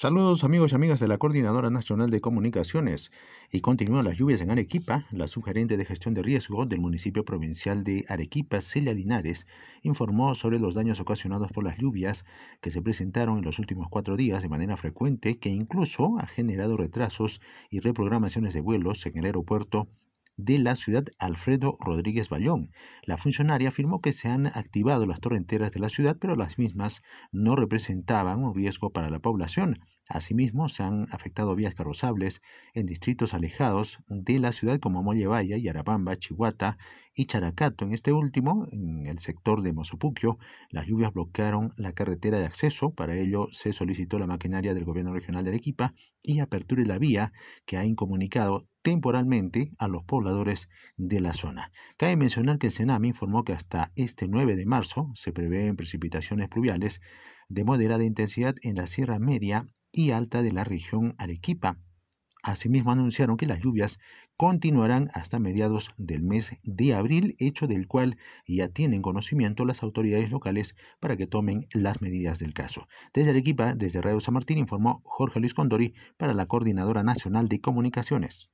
Saludos amigos y amigas de la Coordinadora Nacional de Comunicaciones. Y continúan las lluvias en Arequipa. La sugerente de gestión de riesgo del municipio provincial de Arequipa, Celia Linares, informó sobre los daños ocasionados por las lluvias que se presentaron en los últimos cuatro días de manera frecuente, que incluso ha generado retrasos y reprogramaciones de vuelos en el aeropuerto de la ciudad Alfredo Rodríguez Bayón. La funcionaria afirmó que se han activado las torrenteras de la ciudad, pero las mismas no representaban un riesgo para la población. Asimismo, se han afectado vías carrozables en distritos alejados de la ciudad como Mollevaya, Yarabamba, Chihuata y Characato. En este último, en el sector de Mozopuquio, las lluvias bloquearon la carretera de acceso. Para ello, se solicitó la maquinaria del gobierno regional de Arequipa y aperture la vía que ha incomunicado temporalmente a los pobladores de la zona. Cabe mencionar que el Sename informó que hasta este 9 de marzo se prevén precipitaciones pluviales de moderada intensidad en la Sierra Media y Alta de la región Arequipa. Asimismo anunciaron que las lluvias continuarán hasta mediados del mes de abril, hecho del cual ya tienen conocimiento las autoridades locales para que tomen las medidas del caso. Desde Arequipa, desde Radio San Martín, informó Jorge Luis Condori para la Coordinadora Nacional de Comunicaciones.